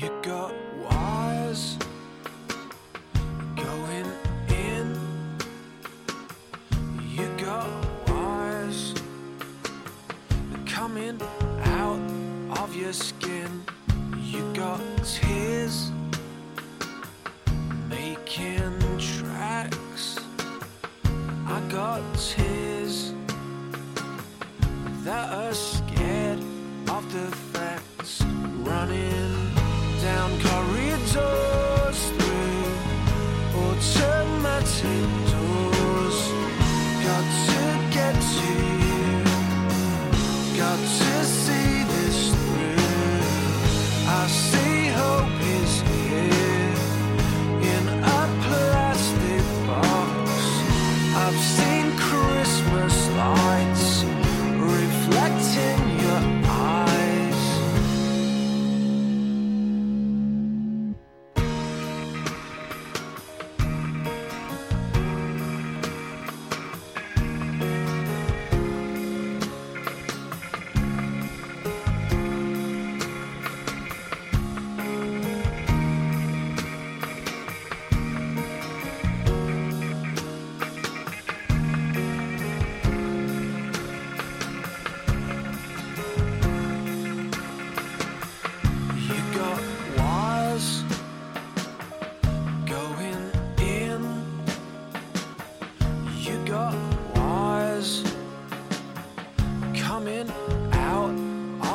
You got wires going in. You got wires coming out of your skin. You got tears making tracks. I got tears. Christmas lights.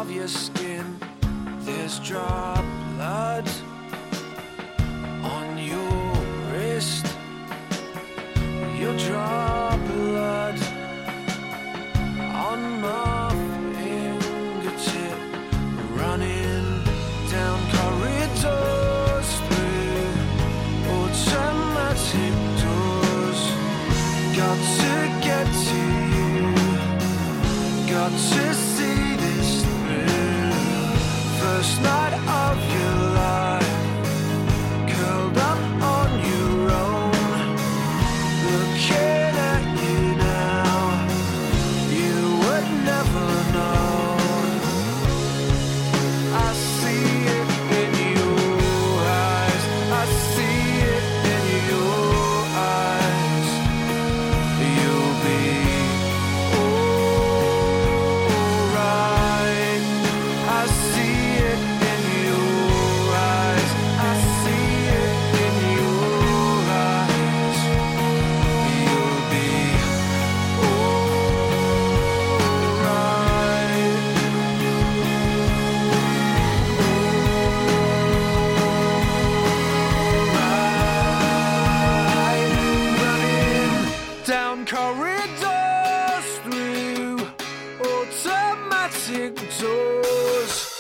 of your skin, there's blood on your wrist. you drop blood on my fingertip, running down corridors through automatic doors. Got to get to you. Got to. Just not of you. automatic doors.